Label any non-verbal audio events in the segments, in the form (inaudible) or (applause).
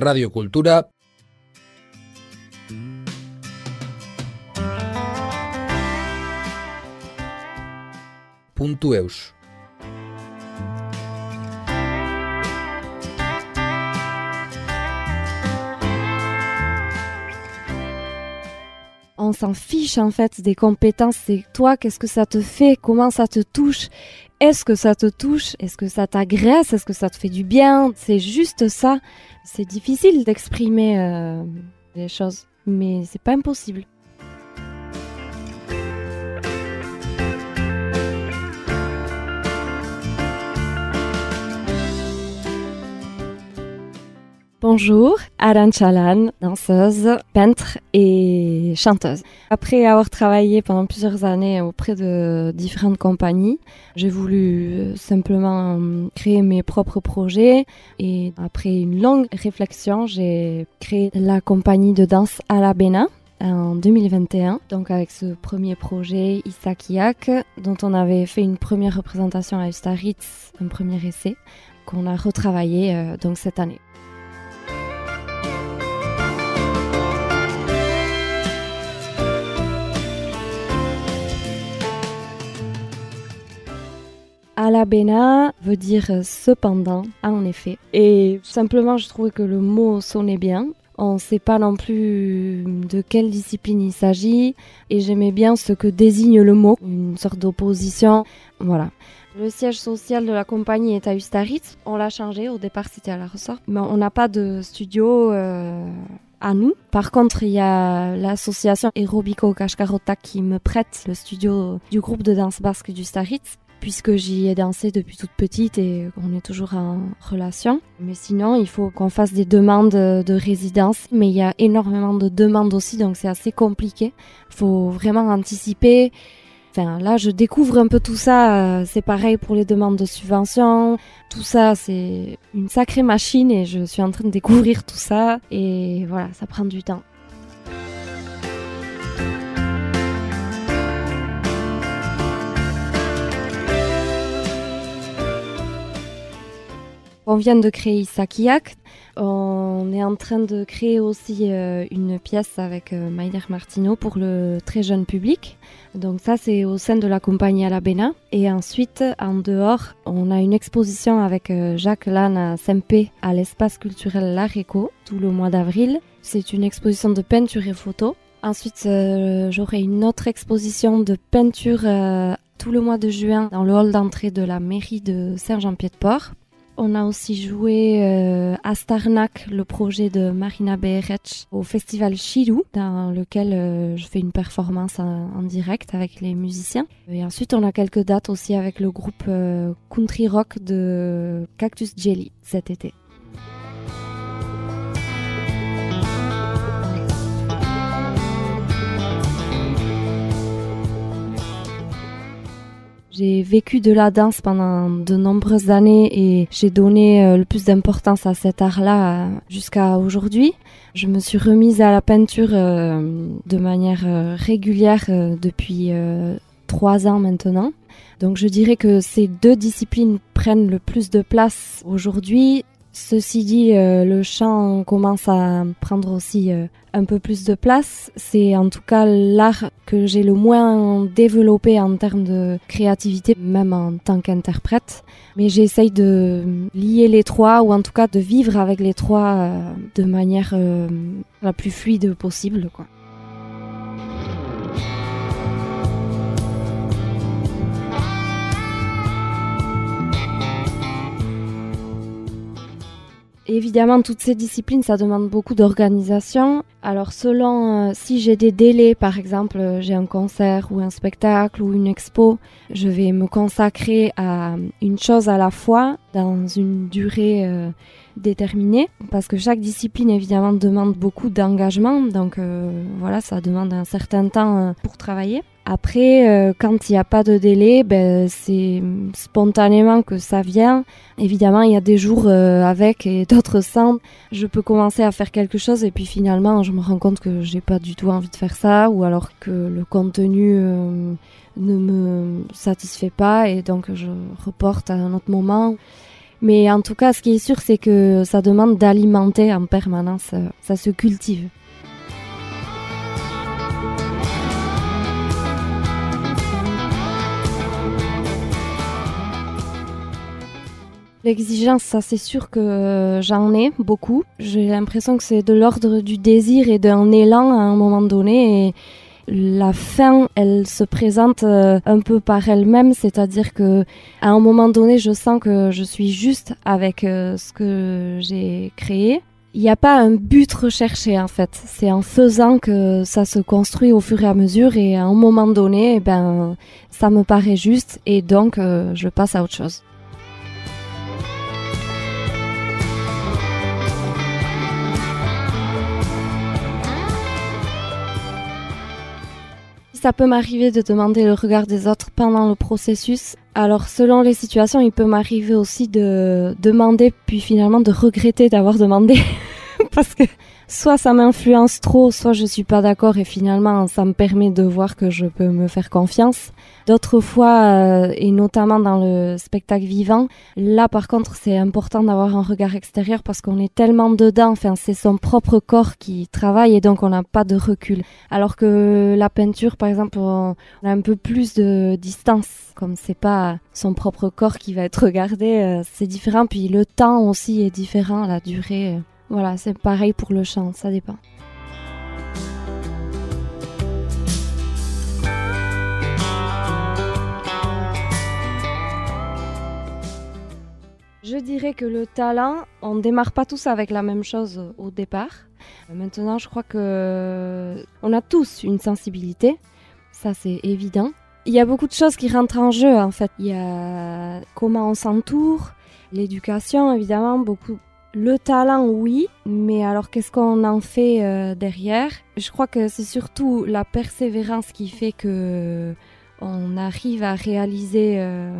radiocultura .eus. on s'en fiche en fait des compétences. C'est toi, qu'est-ce que ça te fait? Comment ça te touche? Est-ce que ça te touche? Est-ce que ça t'agresse? Est-ce que ça te fait du bien? C'est juste ça. C'est difficile d'exprimer euh, les choses, mais c'est pas impossible. Bonjour, Aran Chalan, danseuse, peintre et chanteuse. Après avoir travaillé pendant plusieurs années auprès de différentes compagnies, j'ai voulu euh, simplement euh, créer mes propres projets et après une longue réflexion, j'ai créé la compagnie de danse Alabena en 2021, donc avec ce premier projet Isakiak, dont on avait fait une première représentation à Ustaritz, un premier essai, qu'on a retravaillé euh, donc cette année. Alabena veut dire cependant, en effet. Et simplement, je trouvais que le mot sonnait bien. On ne sait pas non plus de quelle discipline il s'agit. Et j'aimais bien ce que désigne le mot, une sorte d'opposition. Voilà. Le siège social de la compagnie est à Ustaritz. On l'a changé. Au départ, c'était à la ressort. Mais on n'a pas de studio. Euh, à nous. Par contre, il y a l'association Aerobico Kashkarota qui me prête le studio du groupe de danse basque du Staritz puisque j'y ai dansé depuis toute petite et on est toujours en relation. Mais sinon, il faut qu'on fasse des demandes de résidence, mais il y a énormément de demandes aussi, donc c'est assez compliqué. Il faut vraiment anticiper. Enfin, là, je découvre un peu tout ça. C'est pareil pour les demandes de subventions. Tout ça, c'est une sacrée machine et je suis en train de découvrir tout ça. Et voilà, ça prend du temps. On vient de créer Sakiak. On est en train de créer aussi euh, une pièce avec euh, Martino pour le très jeune public. Donc ça, c'est au sein de la compagnie Alabena. Et ensuite, en dehors, on a une exposition avec euh, Jacques Lannes à Sempé à l'espace culturel L'Areco tout le mois d'avril. C'est une exposition de peinture et photo. Ensuite, j'aurai une autre exposition de peinture tout le mois de juin dans le hall d'entrée de la mairie de Saint-Jean-Pied-de-Port. On a aussi joué euh, à Starnak, le projet de Marina Beherech, au festival Chilou, dans lequel euh, je fais une performance en, direct avec les musiciens. Et ensuite, on a quelques dates aussi avec le groupe euh, country rock de Cactus Jelly cet été. J'ai vécu de la danse pendant de nombreuses années et j'ai donné euh, le plus d'importance à cet art-là euh, jusqu'à aujourd'hui. Je me suis remise à la peinture euh, de manière régulière depuis trois ans maintenant. Donc je dirais que ces deux disciplines prennent le plus de place aujourd'hui Ceci dit, euh, le chant commence à prendre aussi euh, un peu plus de place. C'est en tout cas l'art que j'ai le moins développé en termes de créativité, même en tant qu'interprète. Mais j'essaye de lier les trois, ou en tout cas de vivre avec les trois euh, de manière la plus fluide possible. Quoi. Évidemment, toutes ces disciplines, ça demande beaucoup d'organisation. Alors, selon euh, si j'ai des délais, par exemple, j'ai un concert ou un spectacle ou une expo, je vais me consacrer à une chose à la fois dans une durée euh, déterminée, parce que chaque discipline, évidemment, demande beaucoup d'engagement. Donc, voilà, ça demande un certain temps pour travailler. Après, euh, quand il n'y a pas de délai, ben, c'est spontanément que ça vient. Évidemment, il y a des jours euh, avec et d'autres sans. Je peux commencer à faire quelque chose et puis finalement, je me rends compte que j'ai pas du tout envie de faire ça ou alors que le contenu euh, ne me satisfait pas et donc je reporte à un autre moment. Mais en tout cas, ce qui est sûr, c'est que ça demande d'alimenter en permanence, ça se cultive. L'exigence, ça c'est sûr que j'en ai beaucoup. J'ai l'impression que c'est de l'ordre du désir et d'un élan à un moment donné. La fin, elle se présente euh, un peu par elle-même, c'est-à-dire que à un moment donné, je sens que je suis juste avec euh, ce que j'ai créé. Il n'y a pas un but recherché en fait. C'est en faisant que ça se construit au fur et à mesure et à un moment donné, eh ben, ça me paraît juste et donc euh, je passe à autre chose. Ça peut m'arriver de demander le regard des autres pendant le processus. Alors selon les situations, il peut m'arriver aussi de demander puis finalement de regretter d'avoir demandé (laughs) parce que soit ça m'influence trop, soit je suis pas d'accord et finalement ça me permet de voir que je peux me faire confiance. D'autres fois, euh, et notamment dans le spectacle vivant, là par contre c'est important d'avoir un regard extérieur parce qu'on est tellement dedans, enfin c'est son propre corps qui travaille et donc on n'a pas de recul. Alors que la peinture par exemple, on a un peu plus de distance, comme c'est pas son propre corps qui va être regardé, euh, c'est différent. Puis le temps aussi est différent, la durée. Voilà, c'est pareil pour le chant, ça dépend. Je dirais que le talent, on ne démarre pas tous avec la même chose au départ. Maintenant, je crois que on a tous une sensibilité, ça c'est évident. Il y a beaucoup de choses qui rentrent en jeu en fait. Il y a comment on s'entoure, l'éducation évidemment, beaucoup le talent, oui, mais alors qu'est-ce qu'on en fait euh, derrière? Je crois que c'est surtout la persévérance qui fait que on arrive à réaliser euh,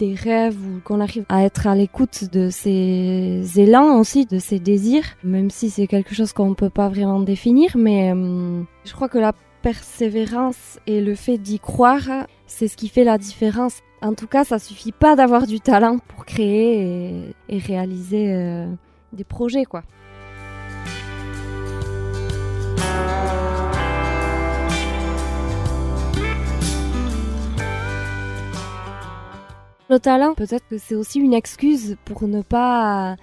des rêves ou qu'on arrive à être à l'écoute de ces élans aussi, de ces désirs, même si c'est quelque chose qu'on ne peut pas vraiment définir, mais euh, je crois que la persévérance et le fait d'y croire, c'est ce qui fait la différence. En tout cas, ça suffit pas d'avoir du talent pour créer et, réaliser des projets quoi. Le talent, peut-être que c'est aussi une excuse pour ne pas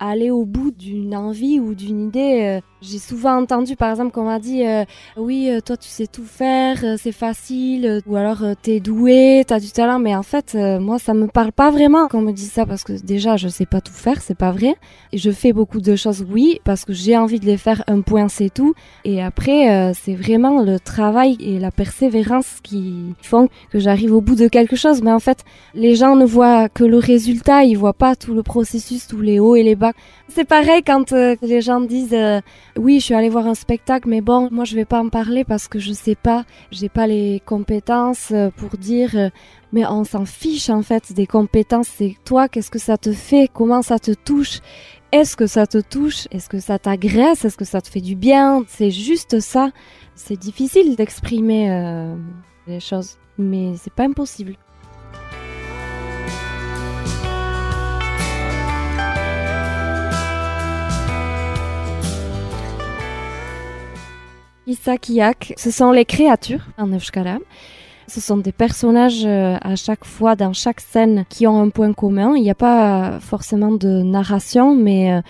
aller au bout d'une envie ou d'une idée. Euh, j'ai souvent entendu, par exemple, qu'on m'a dit euh, oui, euh, toi tu sais tout faire, c'est facile, ou alors t'es doué, t'as du talent. Mais en fait, moi, ça me parle pas vraiment qu'on me dise ça parce que déjà, je sais pas tout faire, c'est pas vrai. Et je fais beaucoup de choses, oui, parce que j'ai envie de les faire. Un point, c'est tout. Et après, c'est vraiment le travail et la persévérance qui font que j'arrive au bout de quelque chose. Mais en fait, les gens ne voient que le résultat, ils voient pas tout le processus, tous les hauts et les bas c'est pareil quand euh, les gens disent euh, oui, je suis allé voir un spectacle, mais bon, moi je vais pas en parler parce que je sais pas, j'ai pas les compétences euh, pour dire. mais on s'en fiche en fait des compétences. C'est toi, qu'est-ce que ça te fait, comment ça te touche? Est-ce que ça te touche? Est-ce que ça t'agresse? Est-ce que ça te fait du bien? C'est juste ça. C'est difficile d'exprimer les choses, mais c'est pas impossible. Isakiak, ce sont les créatures en Euskara. Ce sont des personnages euh, à chaque fois dans chaque scène qui ont un point commun. Il n'y a pas forcément de narration, mais euh,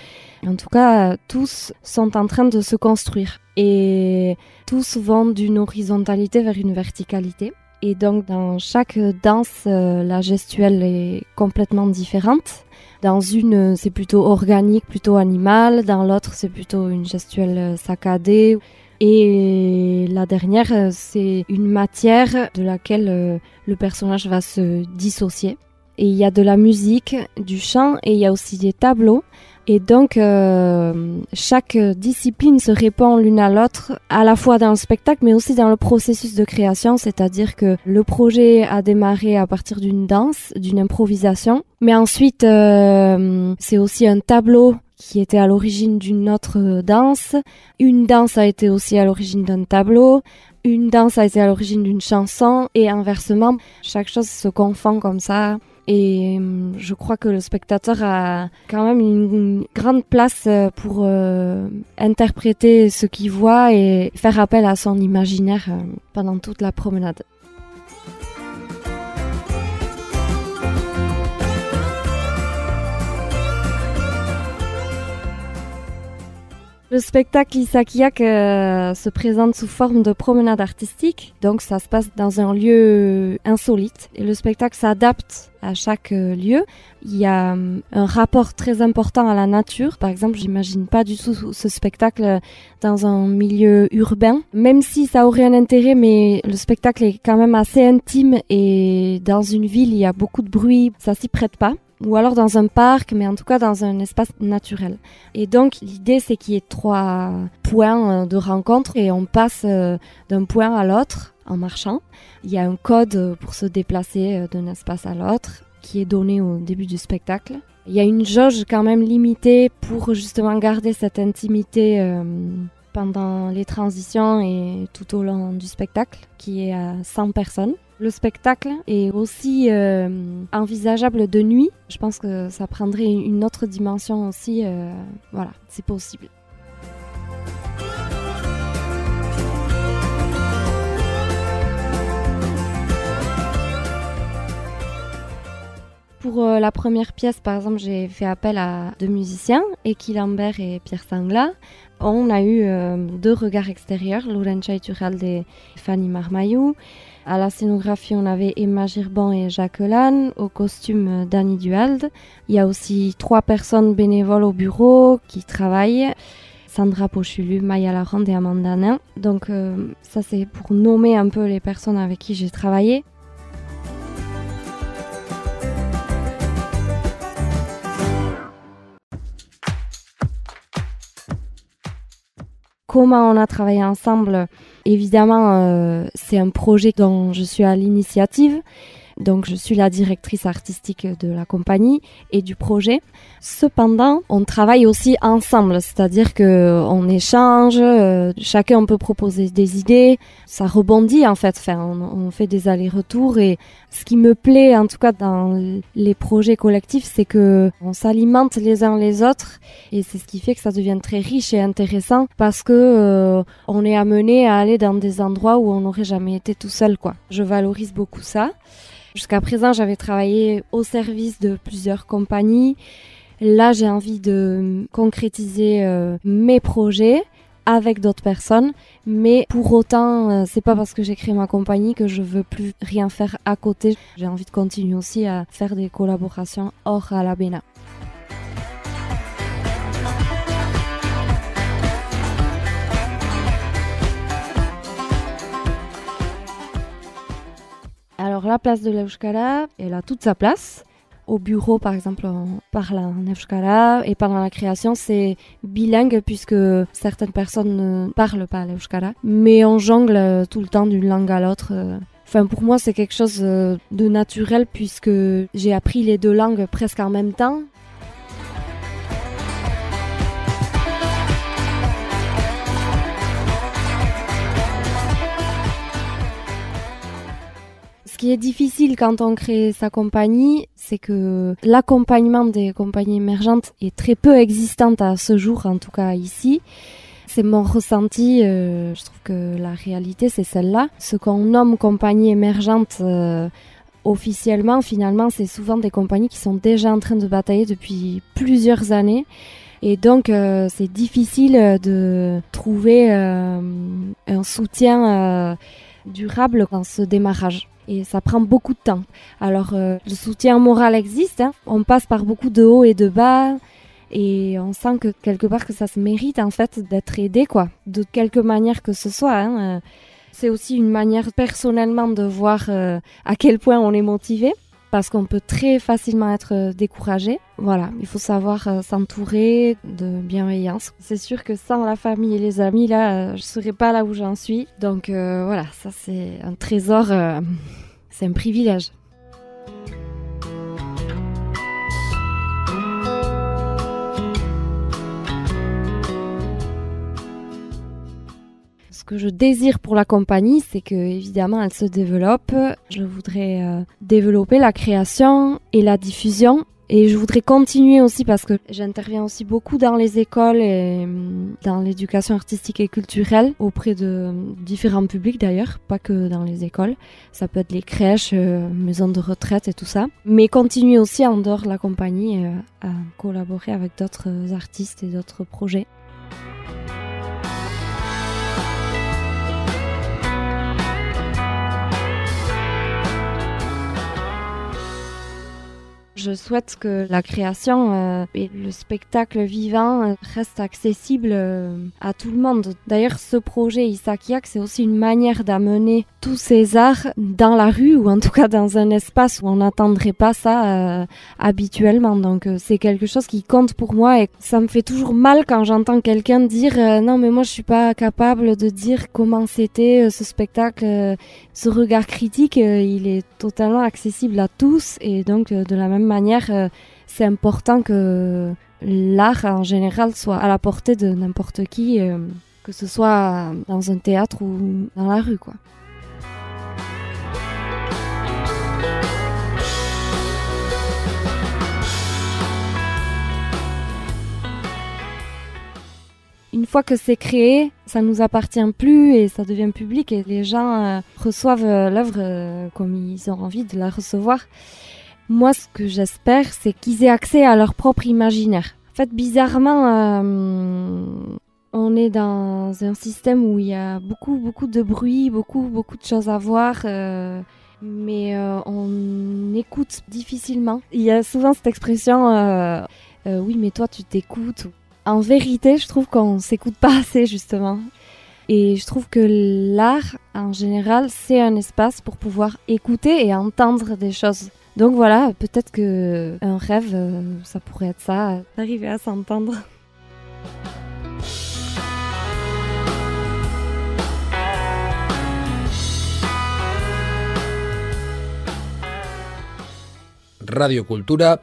en tout cas, tous sont en train de se construire. Et tous vont d'une horizontalité vers une verticalité. Et donc, dans chaque danse, euh, la gestuelle est complètement différente. Dans une, c'est plutôt organique, plutôt animal. Dans l'autre, c'est plutôt une gestuelle saccadée. Et la dernière, euh, c'est une matière de laquelle euh, le personnage va se dissocier. Et il y a de la musique, du chant et il y a aussi des tableaux. Et donc, euh, chaque discipline se répond l'une à l'autre, à la fois dans le spectacle, mais aussi dans le processus de création, c'est-à-dire que le projet a démarré à partir d'une danse, d'une improvisation, mais ensuite, c'est aussi un tableau qui était à l'origine d'une autre danse. Une danse a été aussi à l'origine d'un tableau. Une danse a été à l'origine d'une chanson et inversement, chaque chose se confond comme ça. Et hum, je crois que le spectateur a quand même une grande place euh, pour euh, interpréter ce qu'il voit et faire appel à son imaginaire euh, pendant toute la promenade. Le spectacle Isakiak euh, se présente sous forme de promenade artistique, donc ça se passe dans un lieu insolite. Et le spectacle s'adapte à chaque euh, lieu. Il y a euh, un rapport très important à la nature. Par exemple, j'imagine pas du tout ce spectacle dans un milieu urbain, même si ça aurait un intérêt, mais le spectacle est quand même assez intime. Et dans une ville, il y a beaucoup de bruit, ça s'y prête pas ou alors dans un parc, mais en tout cas dans un espace naturel. Et donc l'idée c'est qu'il y ait trois points euh, de rencontre et on passe euh, d'un point à l'autre en marchant. Il y a un code pour se déplacer euh, d'un espace à l'autre qui est donné au début du spectacle. Il y a une jauge quand même limitée pour justement garder cette intimité pendant les transitions et tout au long du spectacle qui est à 100 personnes. Le spectacle est aussi euh, envisageable de nuit. Je pense que ça prendrait une autre dimension aussi. Euh, voilà, c'est possible. Pour euh, la première pièce, par exemple, j'ai fait appel à deux musiciens, Eki Lambert et Pierre Sangla. On a eu deux regards extérieurs, Laurentia Iturralde et Fanny Marmayou. À la scénographie, on avait Emma Girban et Jacques Lannes, au costume Danny Duald. Il y a aussi trois personnes bénévoles au bureau qui travaillent. Sandra Pochulu, Maya Larande et Amanda Nain. Donc euh, ça c'est pour nommer un peu les personnes avec qui j'ai travaillé. Comment on a travaillé ensemble Évidemment, euh, c'est un projet dont je suis à l'initiative. Donc je suis la directrice artistique de la compagnie et du projet. Cependant, on travaille aussi ensemble, c'est-à-dire que on échange, euh, chacun peut proposer des idées, ça rebondit en fait, enfin, on, fait des allers-retours et ce qui me plaît en tout cas dans les projets collectifs, c'est que on s'alimente les uns les autres et c'est ce qui fait que ça devient très riche et intéressant parce que euh, on est amené à aller dans des endroits où on n'aurait jamais été tout seul quoi. Je valorise beaucoup ça. Jusqu'à présent, j'avais travaillé au service de plusieurs compagnies. Là, j'ai envie de concrétiser euh, mes projets avec d'autres personnes, mais pour autant, euh, c'est pas parce que j'ai créé ma compagnie que je veux plus rien faire à côté. J'ai envie de continuer aussi à faire des collaborations hors à la Bena. La place de l'Euskara, elle a toute sa place. Au bureau, par exemple, on parle en Euskara et pendant la création, c'est bilingue puisque certaines personnes ne parlent pas l'Euskara, mais on jongle tout le temps d'une langue à l'autre. Enfin, pour moi, c'est quelque chose de naturel puisque j'ai appris les deux langues presque en même temps. Qui est difficile quand on crée sa compagnie, c'est que l'accompagnement des compagnies émergentes est très peu existant à ce jour, en tout cas ici. C'est mon ressenti. Euh, je trouve que la réalité, c'est celle-là. Ce qu'on nomme compagnie émergente euh, officiellement, finalement, c'est souvent des compagnies qui sont déjà en train de batailler depuis plusieurs années. Et donc, euh, c'est difficile de trouver un soutien durable dans ce démarrage et ça prend beaucoup de temps. Alors euh, le soutien moral existe, hein. on passe par beaucoup de hauts et de bas et on sent que quelque part que ça se mérite en fait d'être aidé quoi, de quelque manière que ce soit. Hein. Euh, c'est aussi une manière personnellement de voir euh, à quel point on est motivé parce qu'on peut très facilement être euh, découragé. Voilà, il faut savoir euh, s'entourer de bienveillance. C'est sûr que sans la famille et les amis, là, euh, je serais pas là où j'en suis. Donc voilà, ça c'est un trésor, (laughs) c'est un privilège. Que je désire pour la compagnie, c'est que évidemment elle se développe. Je voudrais euh, développer la création et la diffusion et je voudrais continuer aussi parce que j'interviens aussi beaucoup dans les écoles et hum, dans l'éducation artistique et culturelle auprès de différents publics d'ailleurs, pas que dans les écoles. Ça peut être les crèches, euh, maisons de retraite et tout ça. Mais continuer aussi en dehors de la compagnie euh, à collaborer avec d'autres artistes et d'autres projets. Je souhaite que la création euh, et le spectacle vivant euh, restent accessibles euh, à tout le monde. D'ailleurs, ce projet Isakiak, c'est aussi une manière d'amener tous ces arts dans la rue ou en tout cas dans un espace où on n'attendrait pas ça habituellement. Donc c'est quelque chose qui compte pour moi et ça me fait toujours mal quand j'entends quelqu'un dire non mais moi je suis pas capable de dire comment c'était ce spectacle. ce regard critique, il est totalement accessible à tous et donc de la même euh, c'est important que l'art en général soit à la portée de n'importe qui, euh, que ce soit dans un théâtre ou dans la rue, quoi. une fois que c'est créé, ça nous appartient plus et ça devient public et les gens euh, reçoivent l'œuvre comme ils ont envie de la recevoir. Moi, ce que j'espère, c'est qu'ils aient accès à leur propre imaginaire. En fait, bizarrement, euh, on est dans un système où il y a beaucoup, beaucoup de bruit, beaucoup, beaucoup de choses à voir. Euh, mais euh, on écoute difficilement. Il y a souvent cette expression oui, mais toi tu t'écoutes. En vérité, je trouve qu'on s'écoute pas assez justement. Et je trouve que l'art, en général, c'est un espace pour pouvoir écouter et entendre des choses. Donc voilà, peut-être que un rêve, euh, ça pourrait être ça, d'arriver à s'entendre. Radio Cultura.